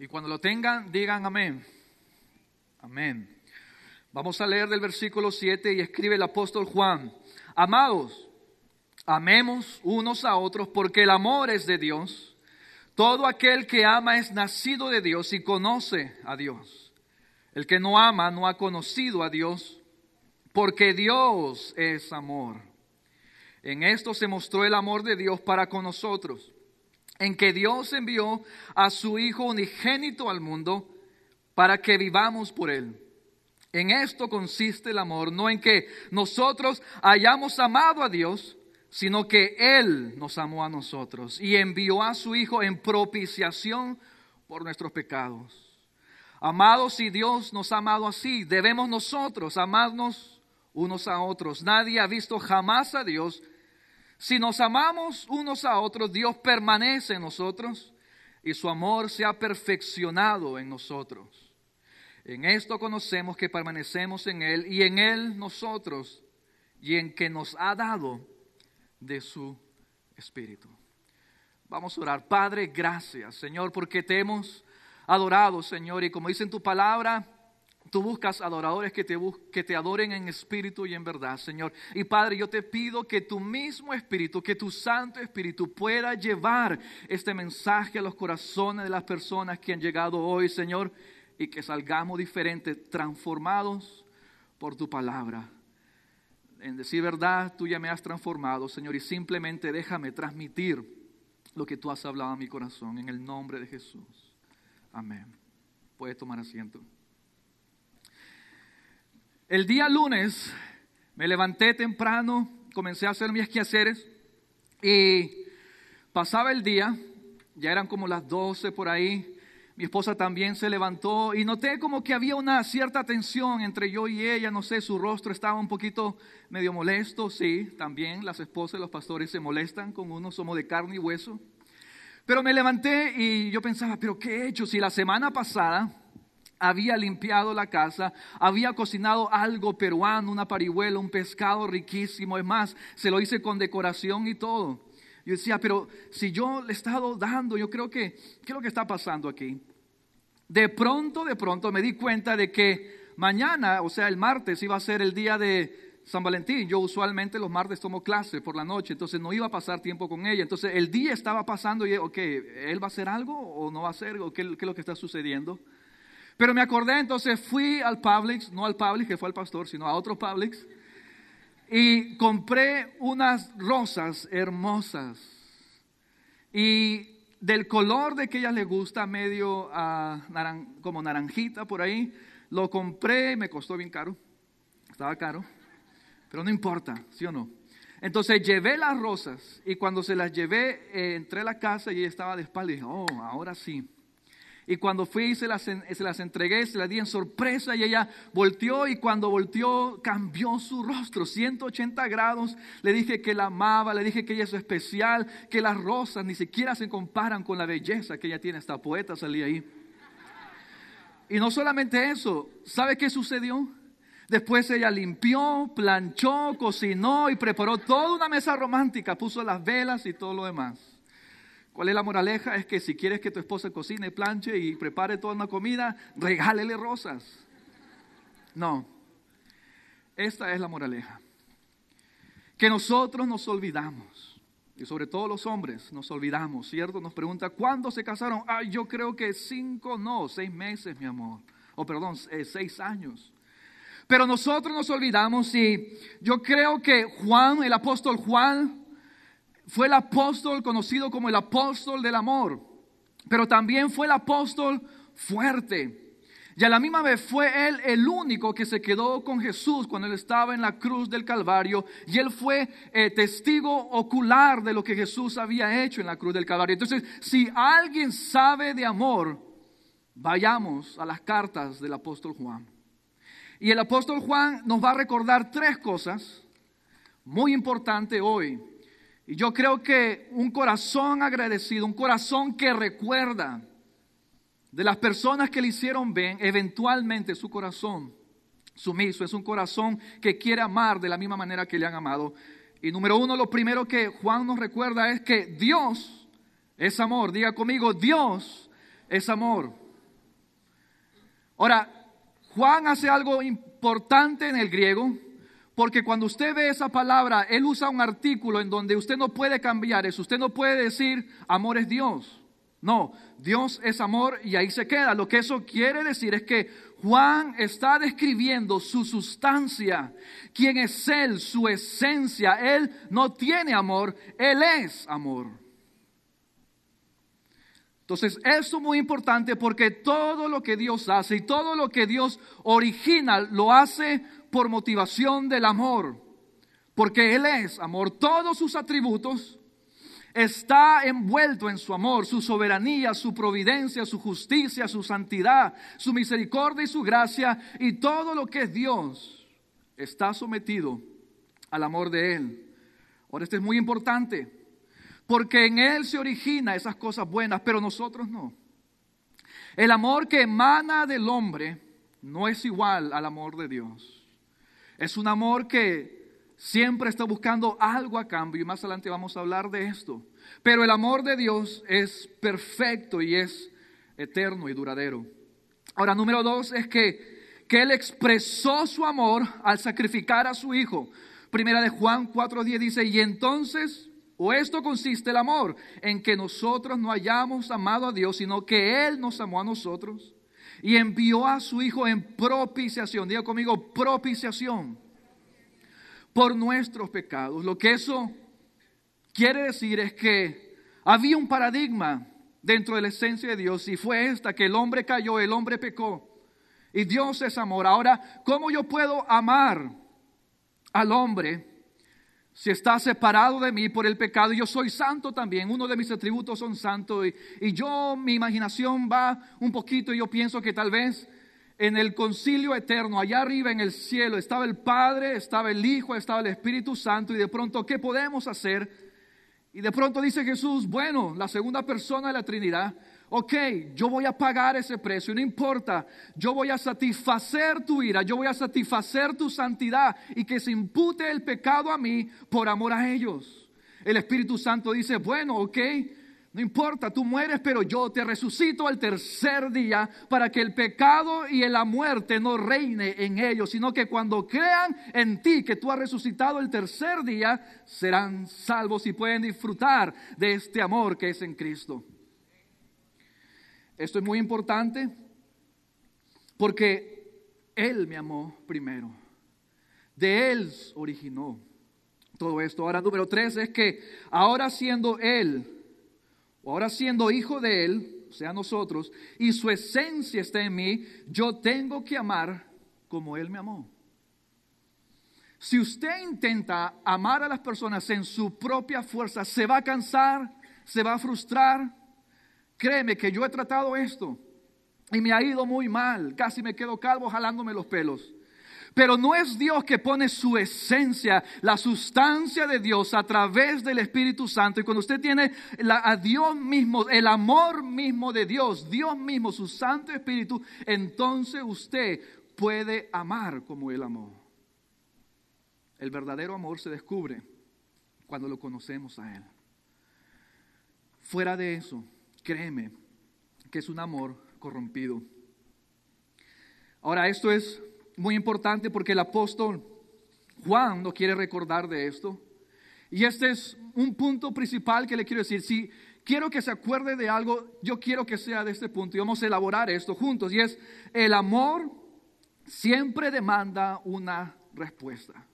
Y cuando lo tengan, digan amén. Amén. Vamos a leer del versículo 7 y escribe el apóstol Juan. Amados, amemos unos a otros porque el amor es de Dios. Todo aquel que ama es nacido de Dios y conoce a Dios. El que no ama no ha conocido a Dios porque Dios es amor. En esto se mostró el amor de Dios para con nosotros en que Dios envió a su Hijo unigénito al mundo para que vivamos por Él. En esto consiste el amor, no en que nosotros hayamos amado a Dios, sino que Él nos amó a nosotros y envió a su Hijo en propiciación por nuestros pecados. Amados, si Dios nos ha amado así, debemos nosotros amarnos unos a otros. Nadie ha visto jamás a Dios, si nos amamos unos a otros, Dios permanece en nosotros y su amor se ha perfeccionado en nosotros. En esto conocemos que permanecemos en Él y en Él nosotros y en que nos ha dado de su Espíritu. Vamos a orar. Padre, gracias, Señor, porque te hemos adorado, Señor, y como dice en tu palabra, Tú buscas adoradores que te, que te adoren en espíritu y en verdad, Señor. Y Padre, yo te pido que tu mismo espíritu, que tu Santo Espíritu pueda llevar este mensaje a los corazones de las personas que han llegado hoy, Señor, y que salgamos diferentes, transformados por tu palabra. En decir verdad, tú ya me has transformado, Señor, y simplemente déjame transmitir lo que tú has hablado a mi corazón, en el nombre de Jesús. Amén. Puedes tomar asiento. El día lunes me levanté temprano, comencé a hacer mis quehaceres y pasaba el día, ya eran como las 12 por ahí, mi esposa también se levantó y noté como que había una cierta tensión entre yo y ella, no sé, su rostro estaba un poquito medio molesto, sí, también las esposas y los pastores se molestan con uno, somos de carne y hueso. Pero me levanté y yo pensaba, pero ¿qué he hecho? Si la semana pasada había limpiado la casa, había cocinado algo peruano, una parihuela, un pescado riquísimo, es más, se lo hice con decoración y todo. Yo decía, pero si yo le he estado dando, yo creo que, ¿qué es lo que está pasando aquí? De pronto, de pronto me di cuenta de que mañana, o sea, el martes iba a ser el día de San Valentín. Yo usualmente los martes tomo clase por la noche, entonces no iba a pasar tiempo con ella. Entonces el día estaba pasando y, ok, ¿él va a hacer algo o no va a hacer? ¿O qué, qué es lo que está sucediendo? Pero me acordé, entonces fui al Publix, no al Publix que fue el pastor, sino a otro Publix, y compré unas rosas hermosas. Y del color de que ella le gusta, medio uh, como naranjita por ahí, lo compré, me costó bien caro, estaba caro, pero no importa, ¿sí o no? Entonces llevé las rosas y cuando se las llevé, eh, entré a la casa y ella estaba de espalda y dije, oh, ahora sí. Y cuando fui se las, se las entregué, se las di en sorpresa y ella volteó y cuando volteó cambió su rostro, 180 grados. Le dije que la amaba, le dije que ella es especial, que las rosas ni siquiera se comparan con la belleza que ella tiene. Esta poeta salía ahí. Y no solamente eso, ¿sabe qué sucedió? Después ella limpió, planchó, cocinó y preparó toda una mesa romántica, puso las velas y todo lo demás. ¿Cuál es la moraleja? Es que si quieres que tu esposa cocine, planche y prepare toda una comida, regálele rosas. No. Esta es la moraleja. Que nosotros nos olvidamos, y sobre todo los hombres nos olvidamos, ¿cierto? Nos pregunta, ¿cuándo se casaron? Ah, yo creo que cinco, no, seis meses, mi amor. O perdón, eh, seis años. Pero nosotros nos olvidamos y yo creo que Juan, el apóstol Juan, fue el apóstol conocido como el apóstol del amor, pero también fue el apóstol fuerte. Y a la misma vez fue él el único que se quedó con Jesús cuando él estaba en la cruz del Calvario. Y él fue eh, testigo ocular de lo que Jesús había hecho en la cruz del Calvario. Entonces, si alguien sabe de amor, vayamos a las cartas del apóstol Juan. Y el apóstol Juan nos va a recordar tres cosas muy importantes hoy y yo creo que un corazón agradecido, un corazón que recuerda de las personas que le hicieron bien, eventualmente su corazón sumiso es un corazón que quiere amar de la misma manera que le han amado. Y número uno, lo primero que Juan nos recuerda es que Dios es amor. Diga conmigo, Dios es amor. Ahora, Juan hace algo importante en el griego, porque cuando usted ve esa palabra, él usa un artículo en donde usted no puede cambiar eso. Usted no puede decir amor es Dios. No, Dios es amor y ahí se queda. Lo que eso quiere decir es que Juan está describiendo su sustancia, quién es Él, su esencia. Él no tiene amor, Él es amor. Entonces, esto es muy importante porque todo lo que Dios hace y todo lo que Dios origina lo hace por motivación del amor. Porque Él es amor. Todos sus atributos está envuelto en su amor, su soberanía, su providencia, su justicia, su santidad, su misericordia y su gracia y todo lo que es Dios está sometido al amor de Él. Ahora, esto es muy importante porque en Él se origina esas cosas buenas, pero nosotros no. El amor que emana del hombre no es igual al amor de Dios. Es un amor que siempre está buscando algo a cambio y más adelante vamos a hablar de esto. Pero el amor de Dios es perfecto y es eterno y duradero. Ahora, número dos es que, que Él expresó su amor al sacrificar a su Hijo. Primera de Juan 4.10 dice, y entonces, o esto consiste el amor, en que nosotros no hayamos amado a Dios, sino que Él nos amó a nosotros y envió a su Hijo en propiciación. Diga conmigo, propiciación por nuestros pecados. Lo que eso quiere decir es que había un paradigma dentro de la esencia de Dios y fue esta, que el hombre cayó, el hombre pecó y Dios es amor. Ahora, ¿cómo yo puedo amar al hombre si está separado de mí por el pecado? Yo soy santo también, uno de mis atributos son santo y, y yo, mi imaginación va un poquito y yo pienso que tal vez en el concilio eterno, allá arriba en el cielo, estaba el Padre, estaba el Hijo, estaba el Espíritu Santo y de pronto, ¿qué podemos hacer? Y de pronto dice Jesús, bueno, la segunda persona de la Trinidad, ok, yo voy a pagar ese precio, no importa, yo voy a satisfacer tu ira, yo voy a satisfacer tu santidad y que se impute el pecado a mí por amor a ellos. El Espíritu Santo dice, bueno, ok, no importa, tú mueres, pero yo te resucito al tercer día para que el pecado y la muerte no reine en ellos, sino que cuando crean en ti que tú has resucitado el tercer día, serán salvos y pueden disfrutar de este amor que es en Cristo. Esto es muy importante porque Él me amó primero. De Él originó todo esto. Ahora, número tres es que ahora siendo Él ahora siendo hijo de Él, o sea nosotros, y su esencia está en mí, yo tengo que amar como Él me amó. Si usted intenta amar a las personas en su propia fuerza, se va a cansar, se va a frustrar. Créeme que yo he tratado esto y me ha ido muy mal, casi me quedo calvo jalándome los pelos. Pero no es Dios que pone su esencia, la sustancia de Dios a través del Espíritu Santo. Y cuando usted tiene a Dios mismo, el amor mismo de Dios, Dios mismo, su Santo Espíritu, entonces usted puede amar como Él amó. El verdadero amor se descubre cuando lo conocemos a Él. Fuera de eso, créeme que es un amor corrompido. Ahora, esto es muy importante porque el apóstol Juan no quiere recordar de esto. Y este es un punto principal que le quiero decir. Si quiero que se acuerde de algo, yo quiero que sea de este punto y vamos a elaborar esto juntos. Y es, el amor siempre demanda una respuesta.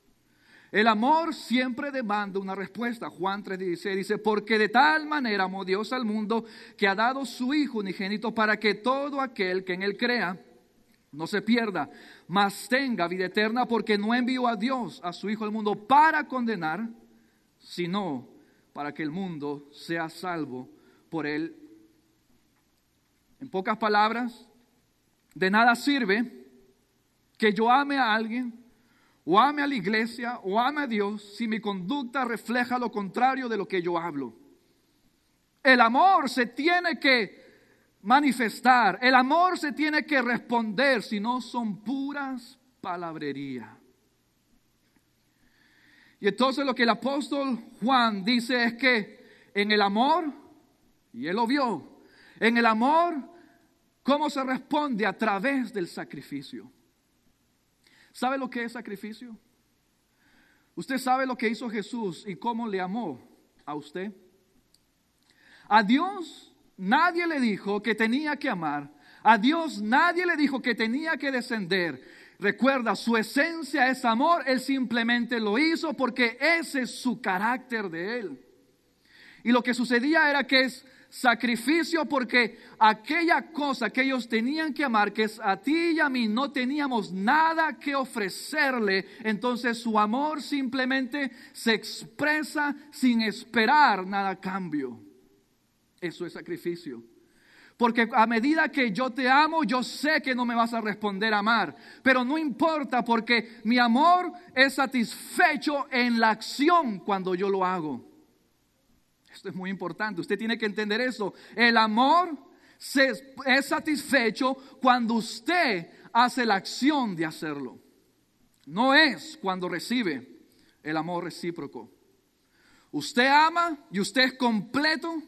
El amor siempre demanda una respuesta. Juan 3:16 dice, porque de tal manera amó Dios al mundo que ha dado su Hijo unigénito para que todo aquel que en él crea no se pierda, mas tenga vida eterna, porque no envió a Dios, a su Hijo al mundo, para condenar, sino para que el mundo sea salvo por él. En pocas palabras, de nada sirve que yo ame a alguien, o ame a la iglesia, o ame a Dios, si mi conducta refleja lo contrario de lo que yo hablo. El amor se tiene que manifestar. El amor se tiene que responder, si no son puras palabrería. Y entonces lo que el apóstol Juan dice es que en el amor, y él lo vio, en el amor ¿Cómo se responde? A través del sacrificio. ¿Sabe lo que es sacrificio? Usted sabe lo que hizo Jesús y cómo le amó a usted. A Dios nadie le dijo que tenía que amar. A Dios nadie le dijo que tenía que descender. Recuerda, su esencia es amor. Él simplemente lo hizo porque ese es su carácter de Él. Y lo que sucedía era que es sacrificio porque aquella cosa que ellos tenían que amar, que es a ti y a mí, no teníamos nada que ofrecerle, entonces su amor simplemente se expresa sin esperar nada a cambio. Eso es sacrificio. Porque a medida que yo te amo, yo sé que no me vas a responder a amar. Pero no importa porque mi amor es satisfecho en la acción cuando yo lo hago. Esto es muy importante. Usted tiene que entender eso. El amor es satisfecho cuando usted hace la acción de hacerlo. No es cuando recibe el amor recíproco. Usted ama y usted es completo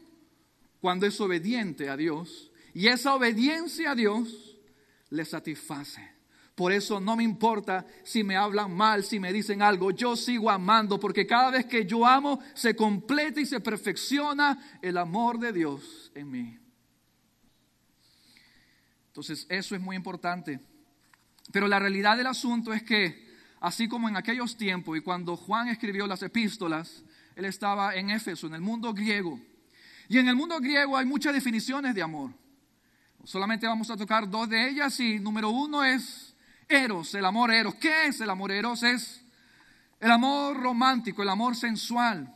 cuando es obediente a Dios. Y esa obediencia a Dios le satisface. Por eso no me importa si me hablan mal, si me dicen algo, yo sigo amando, porque cada vez que yo amo se completa y se perfecciona el amor de Dios en mí. Entonces eso es muy importante. Pero la realidad del asunto es que, así como en aquellos tiempos y cuando Juan escribió las epístolas, él estaba en Éfeso, en el mundo griego. Y en el mundo griego hay muchas definiciones de amor. Solamente vamos a tocar dos de ellas y número uno es Eros, el amor eros. ¿Qué es el amor eros? Es el amor romántico, el amor sensual,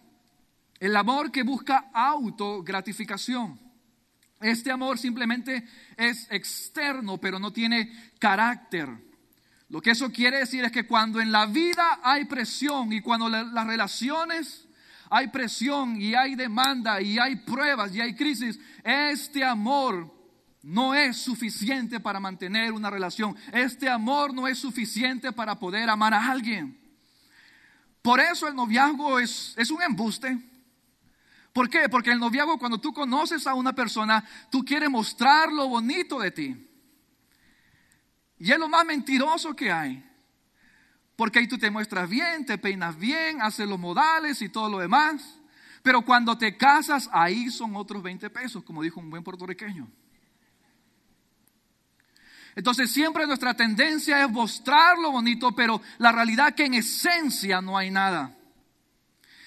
el amor que busca autogratificación. Este amor simplemente es externo, pero no tiene carácter. Lo que eso quiere decir es que cuando en la vida hay presión y cuando las relaciones hay presión y hay demanda y hay pruebas y hay crisis, este amor no es suficiente para mantener una relación. Este amor no es suficiente para poder amar a alguien. Por eso el noviazgo es, es un embuste. ¿Por qué? Porque el noviazgo cuando tú conoces a una persona, tú quieres mostrar lo bonito de ti. Y es lo más mentiroso que hay. Porque ahí tú te muestras bien, te peinas bien, haces los modales y todo lo demás. Pero cuando te casas, ahí son otros 20 pesos, como dijo un buen puertorriqueño. Entonces siempre nuestra tendencia es mostrar lo bonito, pero la realidad que en esencia no hay nada.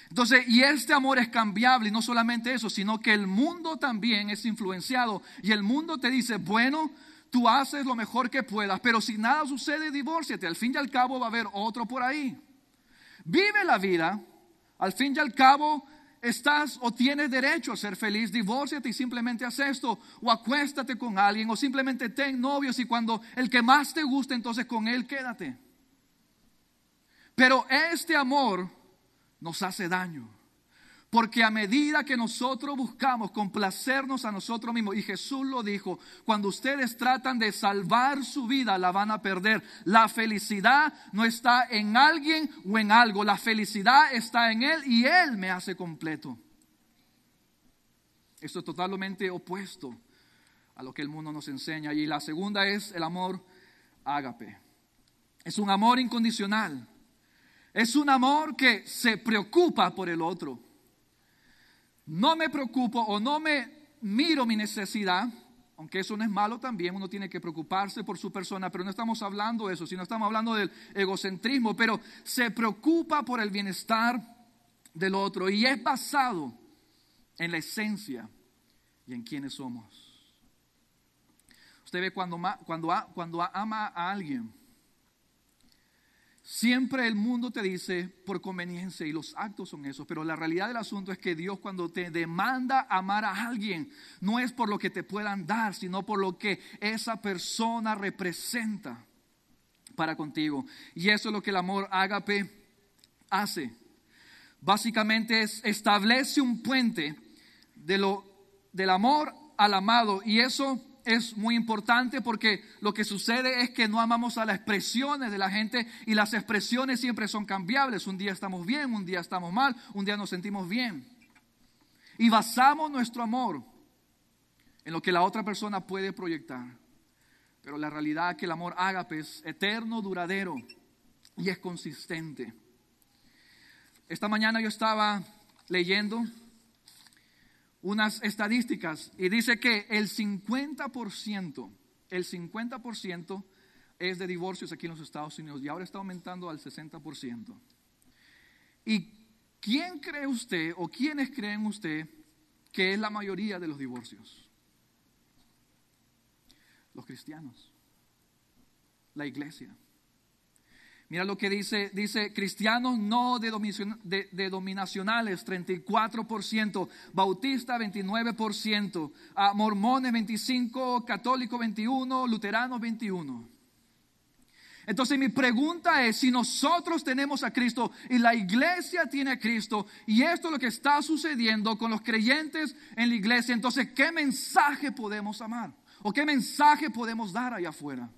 Entonces, y este amor es cambiable, y no solamente eso, sino que el mundo también es influenciado. Y el mundo te dice, bueno, tú haces lo mejor que puedas, pero si nada sucede, divórciate. Al fin y al cabo va a haber otro por ahí. Vive la vida, al fin y al cabo estás o tienes derecho a ser feliz, divórciate y simplemente haz esto, o acuéstate con alguien, o simplemente ten novios y cuando el que más te guste, entonces con él quédate. Pero este amor nos hace daño. Porque a medida que nosotros buscamos complacernos a nosotros mismos, y Jesús lo dijo, cuando ustedes tratan de salvar su vida, la van a perder. La felicidad no está en alguien o en algo, la felicidad está en Él y Él me hace completo. Esto es totalmente opuesto a lo que el mundo nos enseña. Y la segunda es el amor ágape. Es un amor incondicional. Es un amor que se preocupa por el otro no me preocupo o no me miro mi necesidad, aunque eso no es malo también, uno tiene que preocuparse por su persona, pero no estamos hablando de eso, sino estamos hablando del egocentrismo, pero se preocupa por el bienestar del otro y es basado en la esencia y en quiénes somos. Usted ve cuando, cuando ama a alguien, Siempre el mundo te dice por conveniencia y los actos son esos, pero la realidad del asunto es que Dios cuando te demanda amar a alguien, no es por lo que te puedan dar, sino por lo que esa persona representa para contigo. Y eso es lo que el amor ágape hace. Básicamente es establece un puente de lo, del amor al amado y eso es muy importante porque lo que sucede es que no amamos a las expresiones de la gente y las expresiones siempre son cambiables. Un día estamos bien, un día estamos mal, un día nos sentimos bien. Y basamos nuestro amor en lo que la otra persona puede proyectar. Pero la realidad es que el amor ágape es eterno, duradero y es consistente. Esta mañana yo estaba leyendo unas estadísticas y dice que el 50%, el 50% es de divorcios aquí en los Estados Unidos y ahora está aumentando al 60%. ¿Y quién cree usted o quiénes creen usted que es la mayoría de los divorcios? Los cristianos, la iglesia. Mira lo que dice, dice cristianos no de, de, dominacionales, 34%, bautista 29%, a mormones 25%, católicos 21%, luteranos 21%. Entonces mi pregunta es, si nosotros tenemos a Cristo y la iglesia tiene a Cristo y esto es lo que está sucediendo con los creyentes en la iglesia, entonces ¿qué mensaje podemos amar? ¿O qué mensaje podemos dar allá afuera?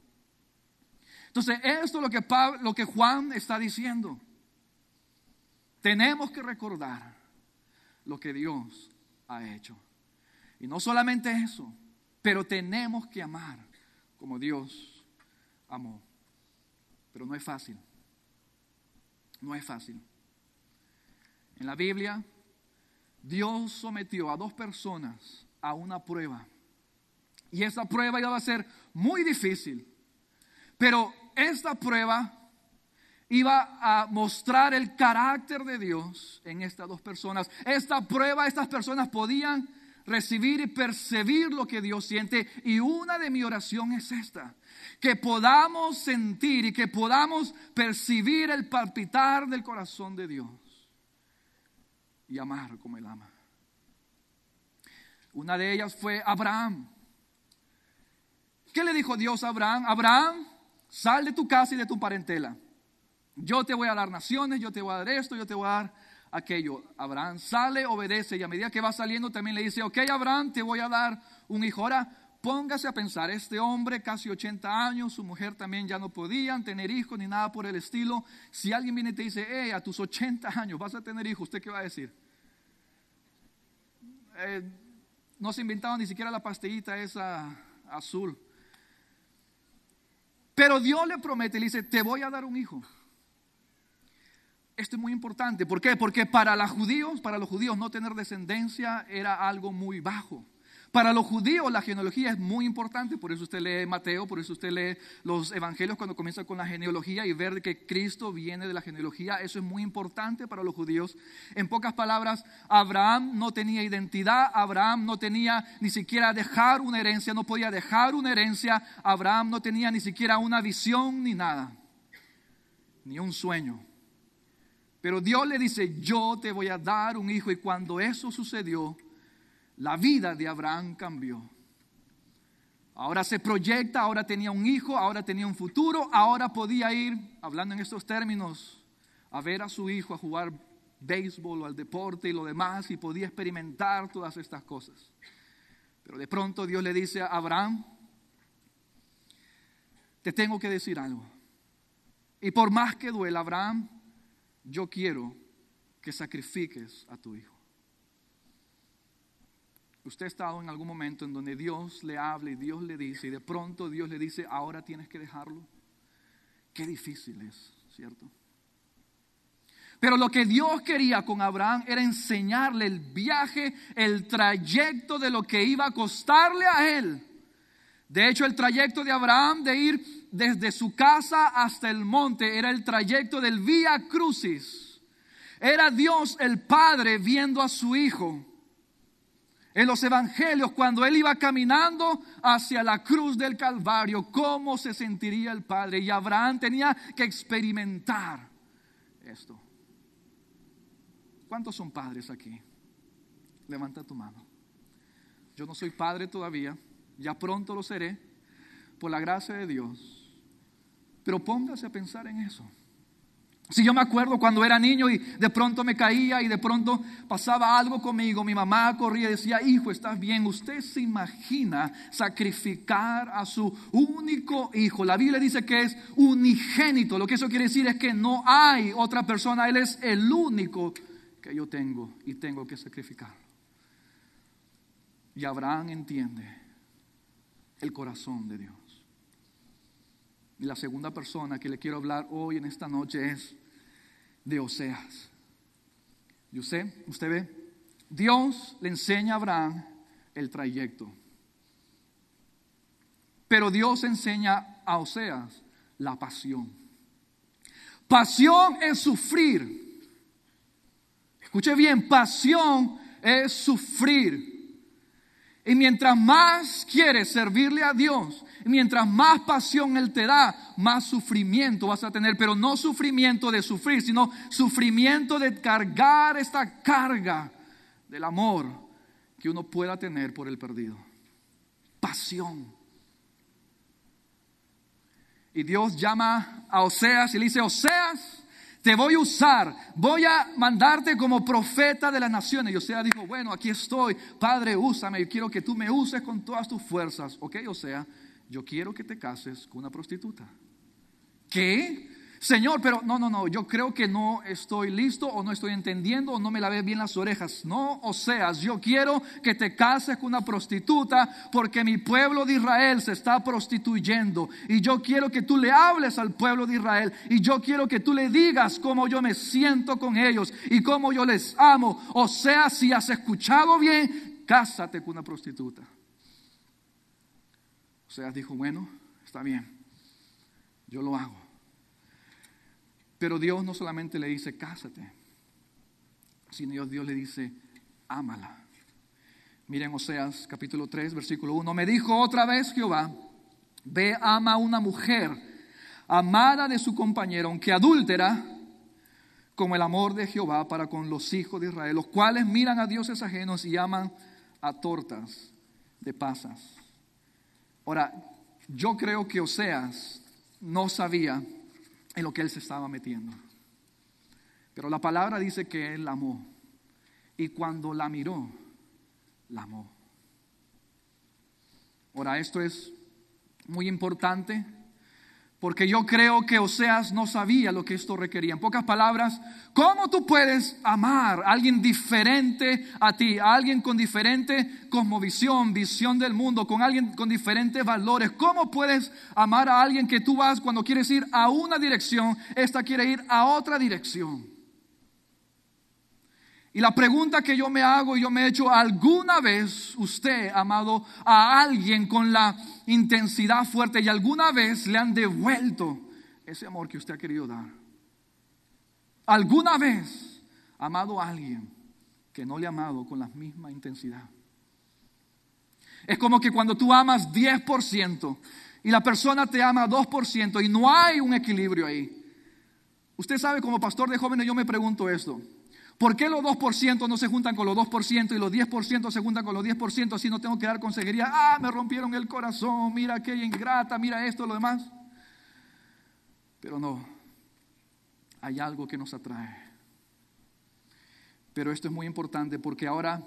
Entonces, esto es lo que, lo que Juan está diciendo. Tenemos que recordar lo que Dios ha hecho. Y no solamente eso, pero tenemos que amar como Dios amó. Pero no es fácil. No es fácil. En la Biblia, Dios sometió a dos personas a una prueba. Y esa prueba iba a ser muy difícil. Pero esta prueba iba a mostrar el carácter de Dios en estas dos personas. Esta prueba, estas personas podían recibir y percibir lo que Dios siente. Y una de mi oración es esta, que podamos sentir y que podamos percibir el palpitar del corazón de Dios y amar como Él ama. Una de ellas fue Abraham. ¿Qué le dijo Dios a Abraham? Abraham, Sal de tu casa y de tu parentela. Yo te voy a dar naciones, yo te voy a dar esto, yo te voy a dar aquello. Abraham sale, obedece y a medida que va saliendo también le dice, ok Abraham, te voy a dar un hijo. Ahora póngase a pensar, este hombre casi 80 años, su mujer también ya no podían tener hijos ni nada por el estilo. Si alguien viene y te dice, hey, a tus 80 años vas a tener hijos, ¿usted qué va a decir? Eh, no se inventaba ni siquiera la pastillita esa azul. Pero Dios le promete, le dice, te voy a dar un hijo. Esto es muy importante. ¿Por qué? Porque para los judíos, para los judíos no tener descendencia era algo muy bajo. Para los judíos la genealogía es muy importante, por eso usted lee Mateo, por eso usted lee los evangelios cuando comienza con la genealogía y ver que Cristo viene de la genealogía, eso es muy importante para los judíos. En pocas palabras, Abraham no tenía identidad, Abraham no tenía ni siquiera dejar una herencia, no podía dejar una herencia, Abraham no tenía ni siquiera una visión ni nada, ni un sueño. Pero Dios le dice, yo te voy a dar un hijo y cuando eso sucedió, la vida de Abraham cambió. Ahora se proyecta, ahora tenía un hijo, ahora tenía un futuro, ahora podía ir, hablando en estos términos, a ver a su hijo a jugar béisbol o al deporte y lo demás y podía experimentar todas estas cosas. Pero de pronto Dios le dice a Abraham, te tengo que decir algo. Y por más que duela, Abraham, yo quiero que sacrifiques a tu hijo. Usted ha estado en algún momento en donde Dios le habla y Dios le dice y de pronto Dios le dice, ahora tienes que dejarlo. Qué difícil es, ¿cierto? Pero lo que Dios quería con Abraham era enseñarle el viaje, el trayecto de lo que iba a costarle a él. De hecho, el trayecto de Abraham de ir desde su casa hasta el monte era el trayecto del Vía Crucis. Era Dios el Padre viendo a su hijo en los evangelios, cuando él iba caminando hacia la cruz del Calvario, cómo se sentiría el Padre. Y Abraham tenía que experimentar esto. ¿Cuántos son padres aquí? Levanta tu mano. Yo no soy padre todavía, ya pronto lo seré, por la gracia de Dios. Pero póngase a pensar en eso. Si yo me acuerdo cuando era niño y de pronto me caía y de pronto pasaba algo conmigo, mi mamá corría y decía, hijo, estás bien. Usted se imagina sacrificar a su único hijo. La Biblia dice que es unigénito. Lo que eso quiere decir es que no hay otra persona. Él es el único que yo tengo y tengo que sacrificar. Y Abraham entiende el corazón de Dios. Y la segunda persona que le quiero hablar hoy en esta noche es de Oseas. Y usted, usted ve, Dios le enseña a Abraham el trayecto. Pero Dios enseña a Oseas la pasión. Pasión es sufrir. Escuche bien, pasión es sufrir. Y mientras más quieres servirle a Dios, mientras más pasión Él te da, más sufrimiento vas a tener, pero no sufrimiento de sufrir, sino sufrimiento de cargar esta carga del amor que uno pueda tener por el perdido. Pasión. Y Dios llama a Oseas y le dice, Oseas, te voy a usar, voy a mandarte como profeta de las naciones. Y Oseas dijo, bueno, aquí estoy, Padre, úsame, yo quiero que tú me uses con todas tus fuerzas. Ok, Osea, yo quiero que te cases con una prostituta. ¿Qué? Señor, pero no, no, no, yo creo que no estoy listo o no estoy entendiendo o no me lavé bien las orejas. No, o sea, yo quiero que te cases con una prostituta porque mi pueblo de Israel se está prostituyendo y yo quiero que tú le hables al pueblo de Israel y yo quiero que tú le digas cómo yo me siento con ellos y cómo yo les amo. O sea, si has escuchado bien, cásate con una prostituta. O sea, dijo, bueno, está bien, yo lo hago. Pero Dios no solamente le dice, cásate, sino Dios, le dice, ámala. Miren Oseas capítulo 3, versículo 1. Me dijo otra vez Jehová, ve, ama a una mujer, amada de su compañero, aunque adúltera, como el amor de Jehová para con los hijos de Israel, los cuales miran a dioses ajenos y aman a tortas de pasas. Ahora, yo creo que Oseas no sabía en lo que él se estaba metiendo. Pero la palabra dice que él la amó. Y cuando la miró, la amó. Ahora, esto es muy importante porque yo creo que Oseas no sabía lo que esto requería. En pocas palabras, ¿cómo tú puedes amar a alguien diferente a ti, a alguien con diferente cosmovisión, visión del mundo, con alguien con diferentes valores? ¿Cómo puedes amar a alguien que tú vas cuando quieres ir a una dirección, esta quiere ir a otra dirección? Y la pregunta que yo me hago y yo me he hecho, ¿alguna vez usted ha amado a alguien con la intensidad fuerte y alguna vez le han devuelto ese amor que usted ha querido dar? ¿Alguna vez ha amado a alguien que no le ha amado con la misma intensidad? Es como que cuando tú amas 10% y la persona te ama 2% y no hay un equilibrio ahí. Usted sabe, como pastor de jóvenes, yo me pregunto esto. ¿Por qué los 2% no se juntan con los 2% y los 10% se juntan con los 10% así no tengo que dar consejería? Ah, me rompieron el corazón, mira aquella ingrata, mira esto, lo demás. Pero no, hay algo que nos atrae. Pero esto es muy importante porque ahora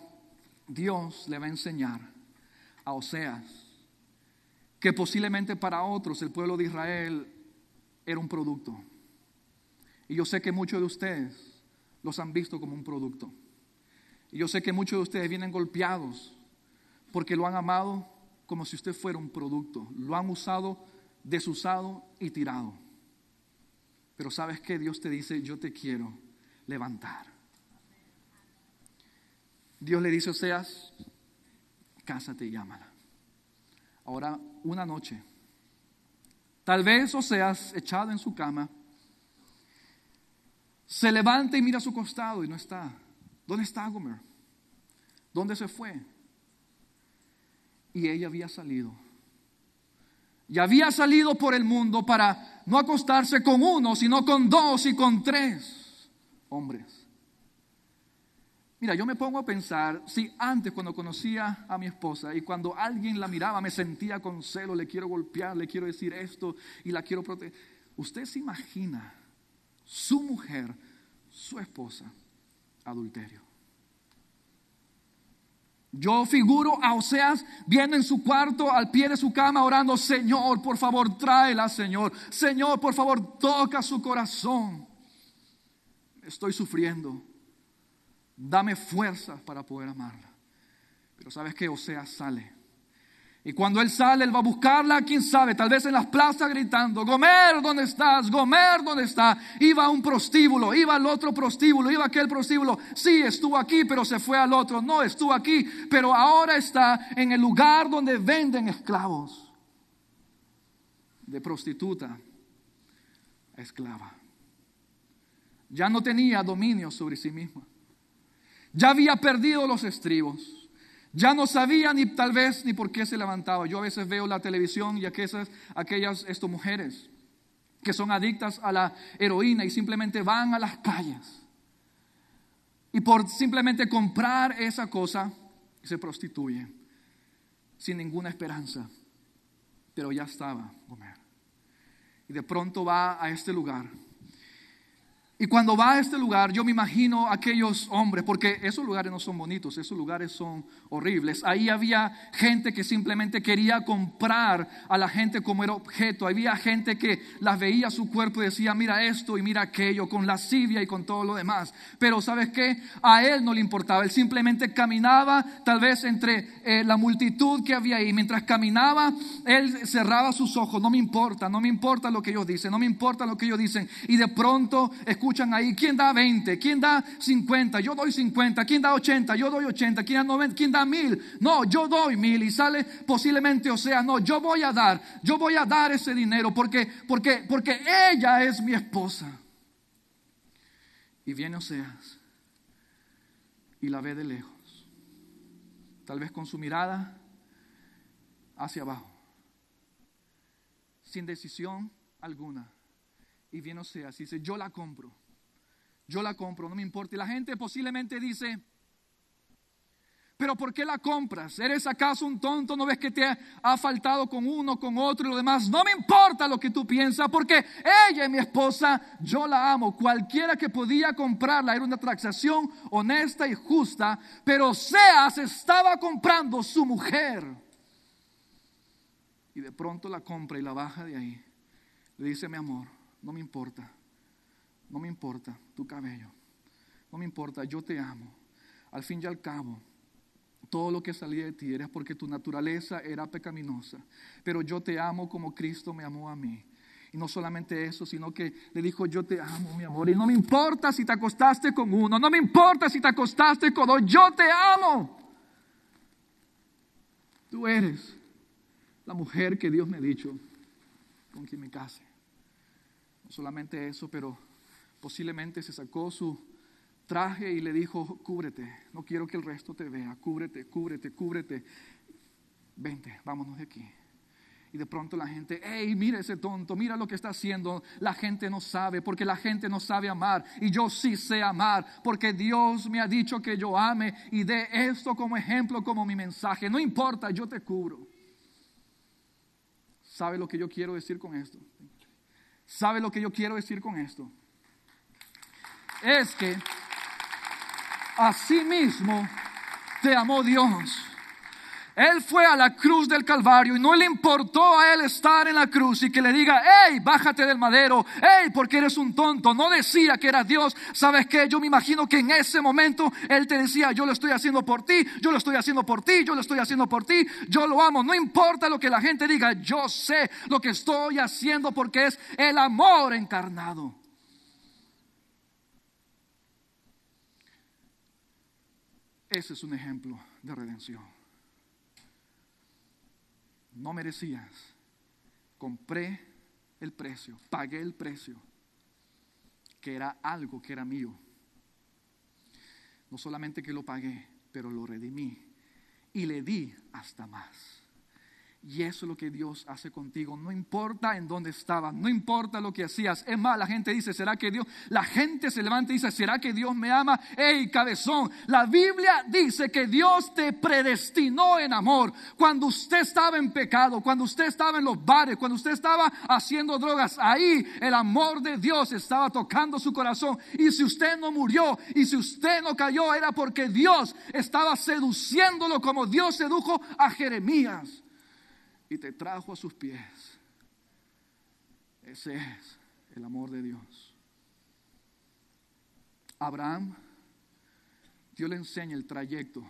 Dios le va a enseñar a Oseas que posiblemente para otros el pueblo de Israel era un producto. Y yo sé que muchos de ustedes los han visto como un producto. Y yo sé que muchos de ustedes vienen golpeados porque lo han amado como si usted fuera un producto. Lo han usado, desusado y tirado. Pero sabes que Dios te dice, yo te quiero levantar. Dios le dice, Oseas, cásate y llámala. Ahora, una noche, tal vez Oseas echado en su cama, se levanta y mira a su costado y no está. ¿Dónde está Gomer? ¿Dónde se fue? Y ella había salido. Y había salido por el mundo para no acostarse con uno, sino con dos y con tres hombres. Mira, yo me pongo a pensar, si antes cuando conocía a mi esposa y cuando alguien la miraba me sentía con celo, le quiero golpear, le quiero decir esto y la quiero proteger. Usted se imagina su mujer, su esposa, adulterio. Yo figuro a Oseas viendo en su cuarto al pie de su cama orando, Señor, por favor, tráela, Señor. Señor, por favor, toca su corazón. Estoy sufriendo. Dame fuerzas para poder amarla. Pero sabes que Oseas sale Y cuando él sale, él va a buscarla, quién sabe, tal vez en las plazas gritando, Gomer, ¿dónde estás? Gomer, ¿dónde está? Iba a un prostíbulo, iba al otro prostíbulo, iba a aquel prostíbulo. Sí, estuvo aquí, pero se fue al otro. No, estuvo aquí, pero ahora está en el lugar donde venden esclavos. De prostituta a esclava. Ya no tenía dominio sobre sí misma. Ya había perdido los estribos. Ya no sabía ni tal vez ni por qué se levantaba. Yo a veces veo la televisión y aquellas, aquellas estas mujeres que son adictas a la heroína y simplemente van a las calles. Y por simplemente comprar esa cosa, se prostituyen sin ninguna esperanza. Pero ya estaba Y de pronto va a este lugar y cuando va a este lugar, yo me imagino aquellos hombres, porque esos lugares no son bonitos, esos lugares son horribles. Ahí había gente que simplemente quería comprar a la gente como era objeto. Había gente que las veía su cuerpo y decía, mira esto y mira aquello, con lascivia y con todo lo demás. Pero sabes qué, a él no le importaba. Él simplemente caminaba tal vez entre eh, la multitud que había ahí. Mientras caminaba, él cerraba sus ojos. No me importa, no me importa lo que ellos dicen, no me importa lo que ellos dicen. Y de pronto escucha escuchan ahí, ¿quién da 20? ¿Quién da 50? Yo doy 50. ¿Quién da 80? Yo doy 80. ¿Quién da 90? ¿Quién da 1000? No, yo doy 1000 y sale posiblemente, o sea, no, yo voy a dar, yo voy a dar ese dinero porque, porque, porque ella es mi esposa. Y viene Oseas y la ve de lejos, tal vez con su mirada hacia abajo, sin decisión alguna. Y viene Oseas y dice, yo la compro yo la compro, no me importa. Y la gente posiblemente dice, pero ¿por qué la compras? ¿Eres acaso un tonto? ¿No ves que te ha faltado con uno, con otro y lo demás? No me importa lo que tú piensas, porque ella es mi esposa, yo la amo. Cualquiera que podía comprarla era una transacción honesta y justa, pero Seas estaba comprando su mujer. Y de pronto la compra y la baja de ahí. Le dice, mi amor, no me importa no me importa tu cabello, no me importa, yo te amo. Al fin y al cabo, todo lo que salía de ti era porque tu naturaleza era pecaminosa, pero yo te amo como Cristo me amó a mí. Y no solamente eso, sino que le dijo, yo te amo, mi amor. Y no me importa si te acostaste con uno, no me importa si te acostaste con dos, yo te amo. Tú eres la mujer que Dios me ha dicho con quien me case. No solamente eso, pero Posiblemente se sacó su traje y le dijo, cúbrete, no quiero que el resto te vea, cúbrete, cúbrete, cúbrete. Vente, vámonos de aquí. Y de pronto la gente, hey, mira ese tonto, mira lo que está haciendo. La gente no sabe, porque la gente no sabe amar. Y yo sí sé amar, porque Dios me ha dicho que yo ame y dé esto como ejemplo, como mi mensaje. No importa, yo te cubro. ¿Sabe lo que yo quiero decir con esto? ¿Sabe lo que yo quiero decir con esto? Es que así mismo te amó Dios. Él fue a la cruz del Calvario y no le importó a él estar en la cruz y que le diga, hey, bájate del madero, hey, porque eres un tonto. No decía que era Dios. ¿Sabes qué? Yo me imagino que en ese momento él te decía, yo lo estoy haciendo por ti, yo lo estoy haciendo por ti, yo lo estoy haciendo por ti, yo lo amo. No importa lo que la gente diga, yo sé lo que estoy haciendo porque es el amor encarnado. Ese es un ejemplo de redención. No merecías. Compré el precio, pagué el precio, que era algo que era mío. No solamente que lo pagué, pero lo redimí y le di hasta más. Y eso es lo que Dios hace contigo. No importa en dónde estabas, no importa lo que hacías. Es más, la gente dice, ¿será que Dios? La gente se levanta y dice, ¿será que Dios me ama? ¡Ey, cabezón! La Biblia dice que Dios te predestinó en amor. Cuando usted estaba en pecado, cuando usted estaba en los bares, cuando usted estaba haciendo drogas, ahí el amor de Dios estaba tocando su corazón. Y si usted no murió y si usted no cayó, era porque Dios estaba seduciéndolo como Dios sedujo a Jeremías y te trajo a sus pies. Ese es el amor de Dios. Abraham, Dios le enseña el trayecto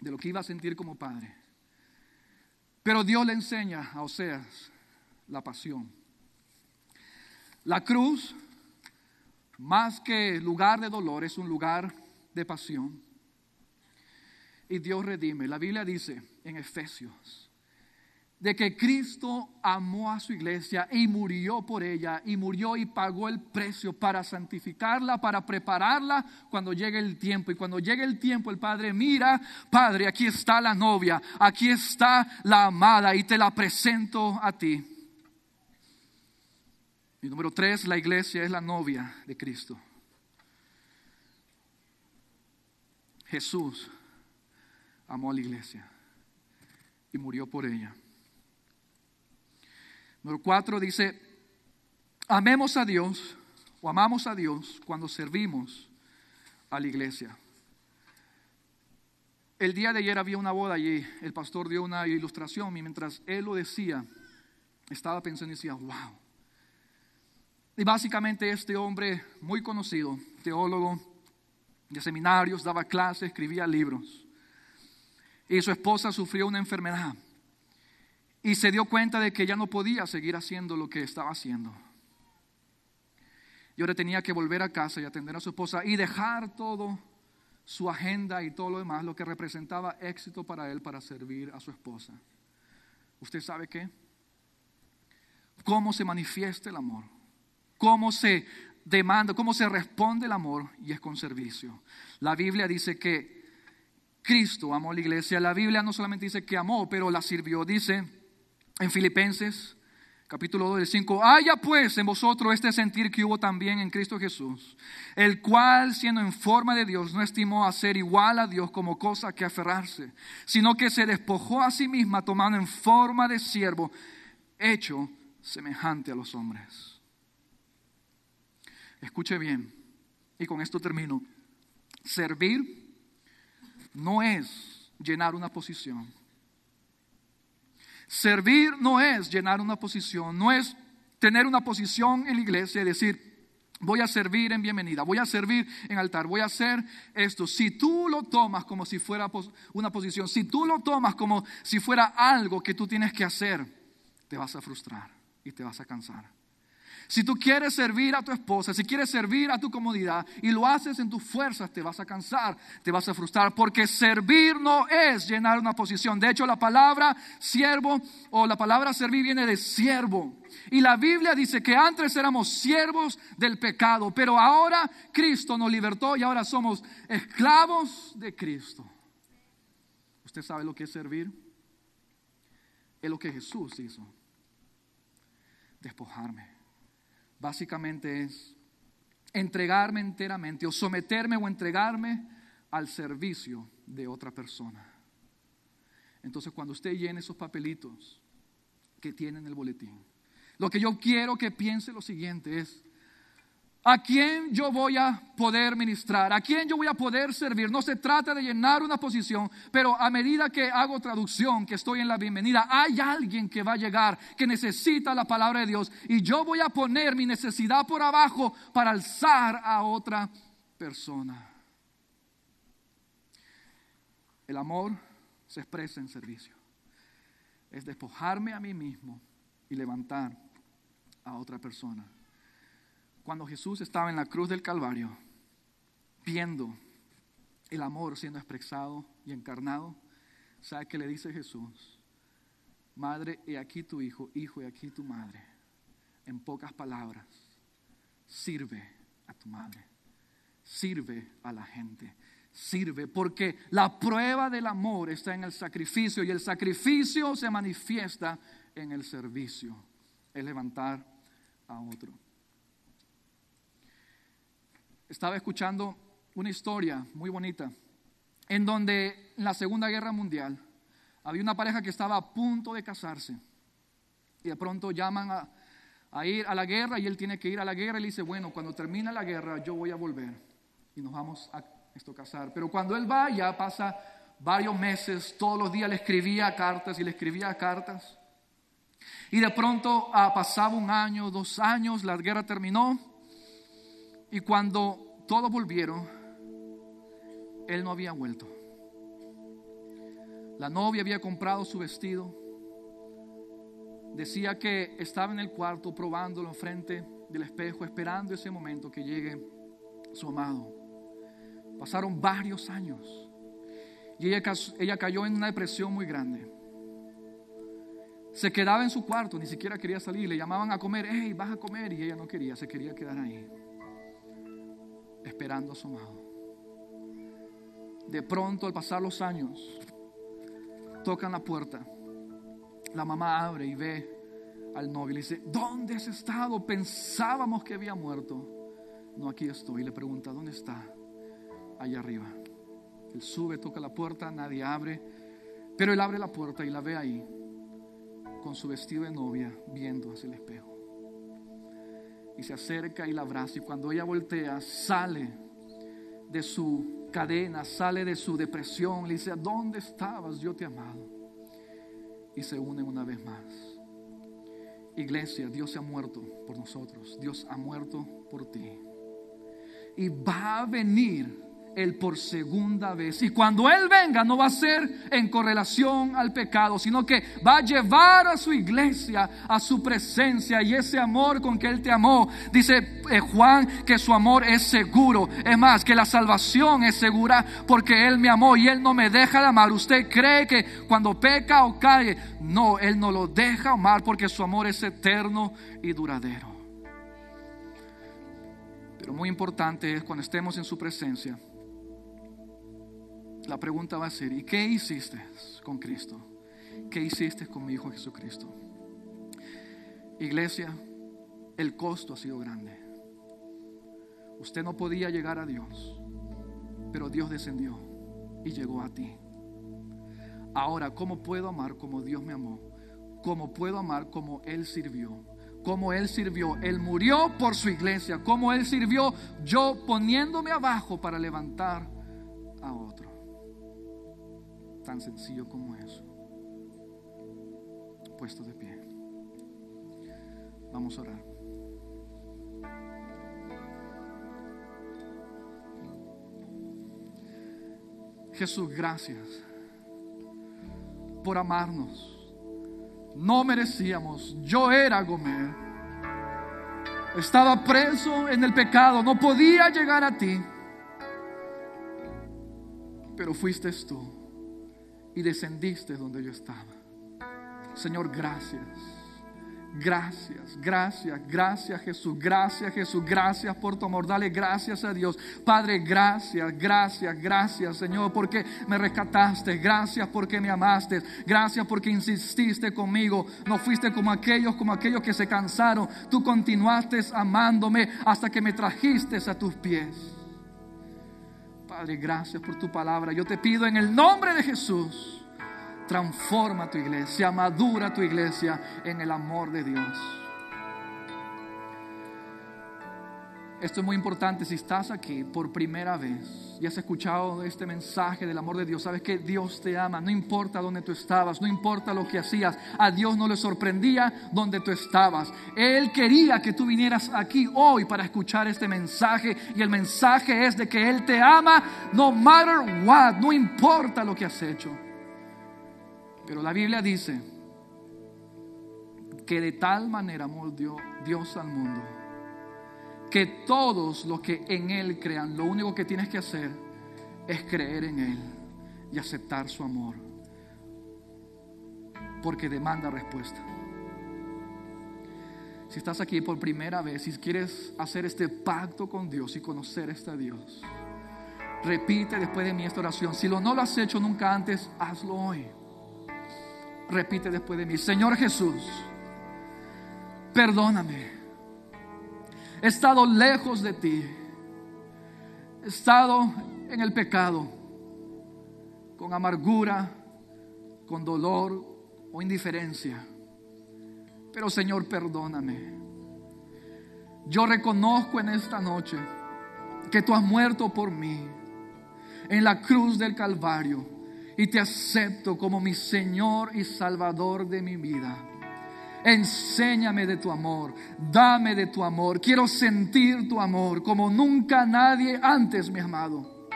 de lo que iba a sentir como padre. Pero Dios le enseña a Oseas la pasión. La cruz, más que lugar de dolor, es un lugar de pasión. Y Dios redime. La Biblia dice en Efesios de que Cristo amó a su iglesia y murió por ella y murió y pagó el precio para santificarla, para prepararla cuando llegue el tiempo. Y cuando llegue el tiempo el Padre mira, Padre, aquí está la novia, aquí está la amada y te la presento a ti. Y número tres, la iglesia es la novia de Cristo. Jesús amó a la iglesia y murió por ella. Número cuatro dice, amemos a Dios o amamos a Dios cuando servimos a la iglesia. El día de ayer había una boda allí, el pastor dio una ilustración y mientras él lo decía, estaba pensando y decía, wow. Y básicamente este hombre muy conocido, teólogo de seminarios, daba clases, escribía libros. Y su esposa sufrió una enfermedad y se dio cuenta de que ya no podía seguir haciendo lo que estaba haciendo. Y ahora tenía que volver a casa y atender a su esposa y dejar todo su agenda y todo lo demás, lo que representaba éxito para él para servir a su esposa. ¿Usted sabe qué? ¿Cómo se manifiesta el amor? ¿Cómo se demanda, cómo se responde el amor? Y es con servicio. La Biblia dice que Cristo amó a la iglesia. La Biblia no solamente dice que amó, pero la sirvió. Dice en Filipenses capítulo 2 del 5, haya pues en vosotros este sentir que hubo también en Cristo Jesús, el cual siendo en forma de Dios no estimó a ser igual a Dios como cosa que aferrarse, sino que se despojó a sí misma tomando en forma de siervo, hecho semejante a los hombres. Escuche bien, y con esto termino. Servir no es llenar una posición Servir no es llenar una posición, no es tener una posición en la iglesia y decir, voy a servir en bienvenida, voy a servir en altar, voy a hacer esto. Si tú lo tomas como si fuera una posición, si tú lo tomas como si fuera algo que tú tienes que hacer, te vas a frustrar y te vas a cansar. Si tú quieres servir a tu esposa, si quieres servir a tu comodidad y lo haces en tus fuerzas, te vas a cansar, te vas a frustrar, porque servir no es llenar una posición. De hecho, la palabra siervo o la palabra servir viene de siervo. Y la Biblia dice que antes éramos siervos del pecado, pero ahora Cristo nos libertó y ahora somos esclavos de Cristo. ¿Usted sabe lo que es servir? Es lo que Jesús hizo. Despojarme básicamente es entregarme enteramente o someterme o entregarme al servicio de otra persona. Entonces cuando usted llene esos papelitos que tiene en el boletín, lo que yo quiero que piense lo siguiente es, ¿A quién yo voy a poder ministrar? ¿A quién yo voy a poder servir? No se trata de llenar una posición, pero a medida que hago traducción, que estoy en la bienvenida, hay alguien que va a llegar, que necesita la palabra de Dios y yo voy a poner mi necesidad por abajo para alzar a otra persona. El amor se expresa en servicio. Es despojarme a mí mismo y levantar a otra persona cuando Jesús estaba en la cruz del Calvario, viendo el amor siendo expresado y encarnado, ¿sabe qué le dice Jesús? Madre, he aquí tu hijo, hijo, he aquí tu madre. En pocas palabras, sirve a tu madre, sirve a la gente, sirve, porque la prueba del amor está en el sacrificio y el sacrificio se manifiesta en el servicio, es levantar a otro estaba escuchando una historia muy bonita, en donde en la Segunda Guerra Mundial había una pareja que estaba a punto de casarse y de pronto llaman a, ir a la guerra y él tiene que ir a la guerra y le dice, bueno, cuando termine la guerra yo voy a volver y nos vamos a esto casar. Pero cuando él va ya pasa varios meses, todos los días le escribía cartas y le escribía cartas. Y de pronto ah, pasaba un año, dos años, la guerra terminó y cuando todos volvieron, él no había vuelto. La novia había comprado su vestido, decía que estaba en el cuarto probándolo frente del espejo, esperando ese momento que llegue su amado. Pasaron varios años y ella, ella cayó en una depresión muy grande. Se quedaba en su cuarto, ni siquiera quería salir. Le llamaban a comer, hey, vas a comer. Y ella no quería, se quería quedar ahí, esperando a su amado. De pronto, al pasar los años, tocan la puerta. La mamá abre y ve al novio y le dice, ¿dónde has estado? Pensábamos que había muerto. No, aquí estoy. Y le pregunta, ¿dónde está? Allá arriba. Él sube, toca la puerta, nadie abre. Pero él abre la puerta y la ve ahí, con su vestido de novia, viendo hacia el espejo. Y se acerca y la abraza. Y cuando ella voltea, sale de su cadena, sale de su depresión. Le dice, ¿dónde estabas? Yo te he amado. Y se unen una vez más. Iglesia, Dios se ha muerto por nosotros. Dios ha muerto por ti. Y va a venir él por segunda vez. Y cuando Él venga no va a ser en correlación al pecado, sino que va a llevar a su iglesia a su presencia y ese amor con que Él te amó. Dice eh, Juan que su amor es seguro. Es más, que la salvación es segura porque Él me amó y Él no me deja de amar. Usted cree que cuando peca o cae, no, Él no lo deja amar porque su amor es eterno y duradero. Pero muy importante es cuando estemos en su presencia la pregunta va a ser, ¿y qué hiciste con Cristo? ¿Qué hiciste con mi Hijo Jesucristo? Iglesia, el costo ha sido grande. Usted no podía llegar a Dios, pero Dios descendió y llegó a ti. Ahora, ¿cómo puedo amar como Dios me amó? ¿Cómo puedo amar como Él sirvió? ¿Cómo Él sirvió? Él murió por su iglesia. ¿Cómo Él sirvió? Yo poniéndome abajo para levantar a otro tan sencillo como eso. Puesto de pie. Vamos a orar. Jesús, gracias por amarnos. No merecíamos. Yo era Gomer. Estaba preso en el pecado. No podía llegar a ti. Pero fuiste tú y descendiste donde yo estaba. Señor, gracias. Gracias, gracias, gracias Jesús, gracias Jesús, gracias por tu amor, dale gracias a Dios. Padre, gracias, gracias, gracias Señor, porque me rescataste, gracias porque me amaste, gracias porque insististe conmigo, no fuiste como aquellos, como aquellos que se cansaron, tú continuaste amándome hasta que me trajiste a tus pies. Padre, gracias por tu palabra. Yo te pido en el nombre de Jesús, transforma tu iglesia, madura tu iglesia en el amor de Dios. Esto es muy importante si estás aquí por primera vez y has escuchado este mensaje del amor de Dios. Sabes que Dios te ama, no importa dónde tú estabas, no importa lo que hacías. A Dios no le sorprendía donde tú estabas. Él quería que tú vinieras aquí hoy para escuchar este mensaje y el mensaje es de que Él te ama no matter what, no importa lo que has hecho. Pero la Biblia dice que de tal manera amó Dios al mundo que todos los que en Él crean, lo único que tienes que hacer es creer en Él y aceptar su amor. Porque demanda respuesta. Si estás aquí por primera vez y quieres hacer este pacto con Dios y conocer a este Dios, repite después de mí esta oración. Si lo no lo has hecho nunca antes, hazlo hoy. Repite después de mí, Señor Jesús, perdóname He estado lejos de ti. He estado en el pecado, con amargura, con dolor o indiferencia. Pero Señor, perdóname. Yo reconozco en esta noche que tú has muerto por mí en la cruz del Calvario y te acepto como mi Señor y Salvador de mi vida. Enséñame de tu amor, dame de tu amor. Quiero sentir tu amor como nunca nadie antes ha amado.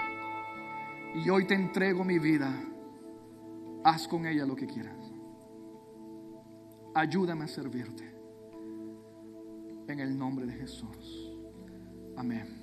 Y hoy te entrego mi vida. Haz con ella lo que quieras. ayúdame a servirte. En el nombre de Jesús. Amén.